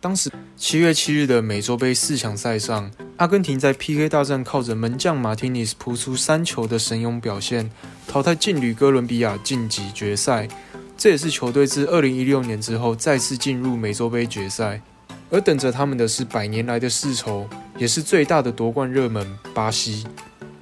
当时七月七日的美洲杯四强赛上，阿根廷在 PK 大战靠着门将马丁尼斯扑出三球的神勇表现，淘汰劲旅哥伦比亚晋级决赛。这也是球队自二零一六年之后再次进入美洲杯决赛。而等着他们的是百年来的世仇，也是最大的夺冠热门——巴西。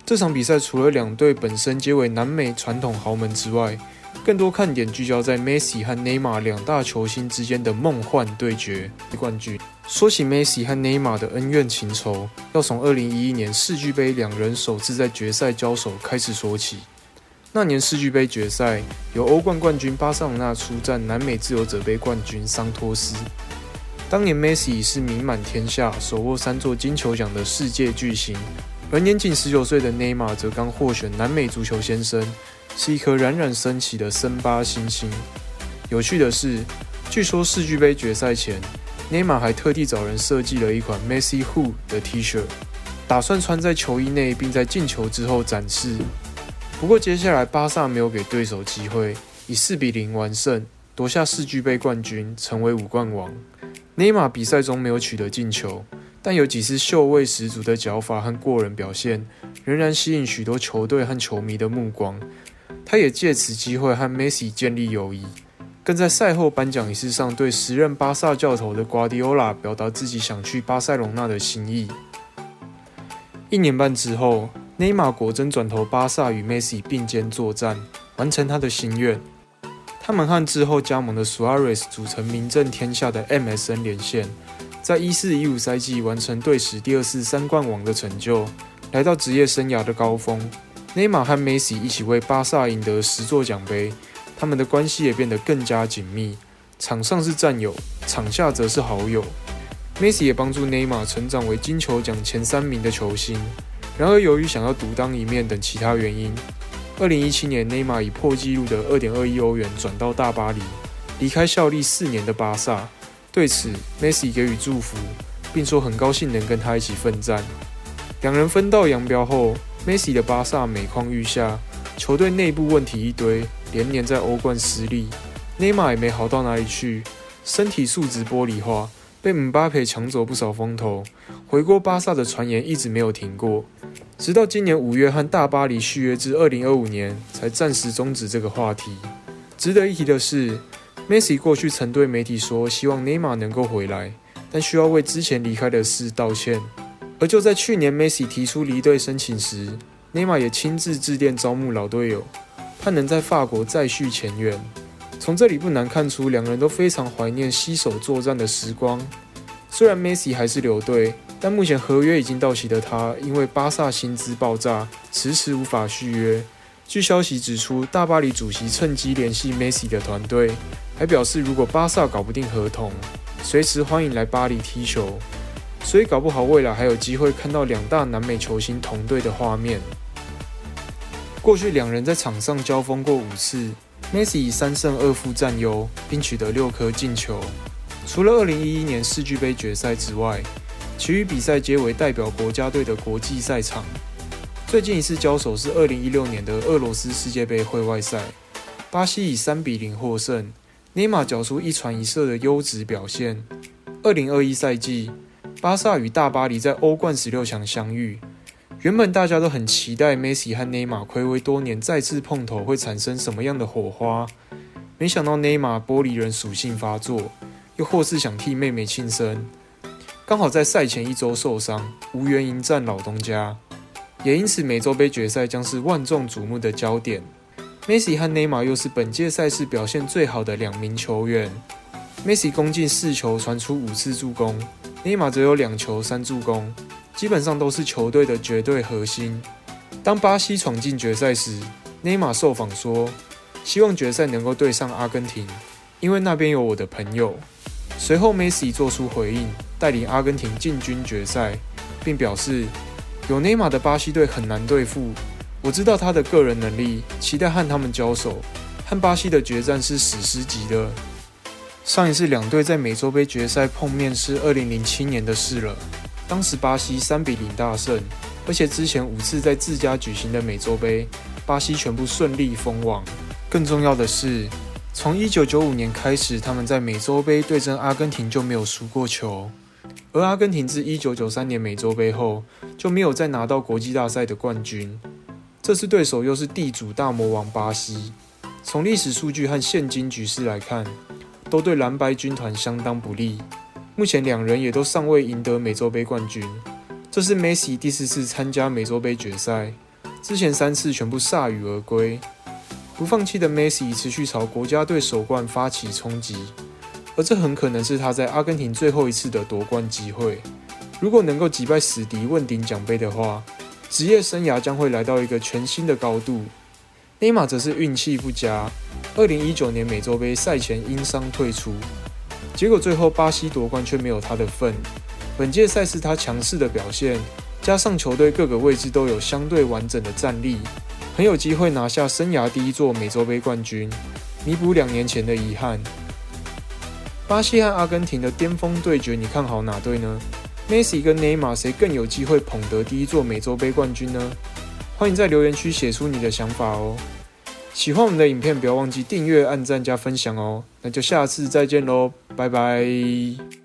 这场比赛除了两队本身皆为南美传统豪门之外，更多看点聚焦在梅西和内马尔两大球星之间的梦幻对决冠军。说起梅西和内马尔的恩怨情仇，要从2011年世俱杯两人首次在决赛交手开始说起。那年世俱杯决赛，由欧冠冠军巴塞罗那出战南美自由者杯冠军桑托斯。当年梅西已是名满天下、手握三座金球奖的世界巨星，而年仅19岁的内马尔则刚获选南美足球先生。是一颗冉冉升起的森巴星星。有趣的是，据说世俱杯决赛前，内马尔还特地找人设计了一款 Messi Who 的 T 恤，打算穿在球衣内，并在进球之后展示。不过，接下来巴萨没有给对手机会，以四比零完胜，夺下世俱杯冠军，成为五冠王。内马尔比赛中没有取得进球，但有几次嗅味十足的脚法和过人表现，仍然吸引许多球队和球迷的目光。他也借此机会和梅西建立友谊，更在赛后颁奖仪式上对时任巴萨教头的瓜迪奥拉表达自己想去巴塞隆纳的心意。一年半之后，内马尔果真转投巴萨，与梅西并肩作战，完成他的心愿。他们和之后加盟的苏亚雷斯组成名震天下的 MSN 连线，在一四一五赛季完成队史第二次三冠王的成就，来到职业生涯的高峰。内马尔和梅西一起为巴萨赢得十座奖杯，他们的关系也变得更加紧密。场上是战友，场下则是好友。梅西也帮助内马尔成长为金球奖前三名的球星。然而，由于想要独当一面等其他原因，2017年内马尔以破纪录的2.2亿欧元转到大巴黎，离开效力四年的巴萨。对此，梅西给予祝福，并说很高兴能跟他一起奋战。两人分道扬镳后。梅西的巴萨每况愈下，球队内部问题一堆，连年在欧冠失利。内马尔也没好到哪里去，身体素质玻璃化，被姆巴佩抢走不少风头。回国巴萨的传言一直没有停过，直到今年五月和大巴黎续约至二零二五年，才暂时终止这个话题。值得一提的是，梅西过去曾对媒体说，希望内马尔能够回来，但需要为之前离开的事道歉。而就在去年，梅西提出离队申请时，内马尔也亲自致电招募老队友，盼能在法国再续前缘。从这里不难看出，两个人都非常怀念携手作战的时光。虽然梅西还是留队，但目前合约已经到期的他，因为巴萨薪资爆炸，迟迟无法续约。据消息指出，大巴黎主席趁机联系梅西的团队，还表示如果巴萨搞不定合同，随时欢迎来巴黎踢球。所以搞不好未来还有机会看到两大南美球星同队的画面。过去两人在场上交锋过五次，梅西以三胜二负占优，并取得六颗进球。除了2011年世俱杯决赛之外，其余比赛皆为代表国家队的国际赛场。最近一次交手是2016年的俄罗斯世界杯会外赛，巴西以三比零获胜，内马尔缴出一传一射的优质表现。2021赛季。巴萨与大巴黎在欧冠十六强相遇，原本大家都很期待梅西和内马尔暌违多年再次碰头会产生什么样的火花，没想到内马尔玻璃人属性发作，又或是想替妹妹庆生，刚好在赛前一周受伤，无缘迎战老东家，也因此美洲杯决赛将是万众瞩目的焦点。梅西和内马尔又是本届赛事表现最好的两名球员，梅西攻进四球，传出五次助攻。内马尔则有两球三助攻，基本上都是球队的绝对核心。当巴西闯进决赛时，内马尔受访说：“希望决赛能够对上阿根廷，因为那边有我的朋友。”随后，梅西做出回应，带领阿根廷进军决赛，并表示：“有内马尔的巴西队很难对付，我知道他的个人能力，期待和他们交手。和巴西的决战是史诗级的。”上一次两队在美洲杯决赛碰面是二零零七年的事了，当时巴西三比零大胜，而且之前五次在自家举行的美洲杯，巴西全部顺利封王。更重要的是，从1995年开始，他们在美洲杯对阵阿根廷就没有输过球，而阿根廷自1993年美洲杯后就没有再拿到国际大赛的冠军。这次对手又是地主大魔王巴西。从历史数据和现今局势来看，都对蓝白军团相当不利。目前两人也都尚未赢得美洲杯冠军。这是梅西第四次参加美洲杯决赛，之前三次全部铩羽而归。不放弃的梅西持续朝国家队首冠发起冲击，而这很可能是他在阿根廷最后一次的夺冠机会。如果能够击败死敌问鼎奖杯的话，职业生涯将会来到一个全新的高度。内马尔则是运气不佳，二零一九年美洲杯赛前因伤退出，结果最后巴西夺冠却没有他的份。本届赛事他强势的表现，加上球队各个位置都有相对完整的战力，很有机会拿下生涯第一座美洲杯冠军，弥补两年前的遗憾。巴西和阿根廷的巅峰对决，你看好哪队呢？梅西跟内马尔谁更有机会捧得第一座美洲杯冠军呢？欢迎在留言区写出你的想法哦！喜欢我们的影片，不要忘记订阅、按赞加分享哦！那就下次再见喽，拜拜。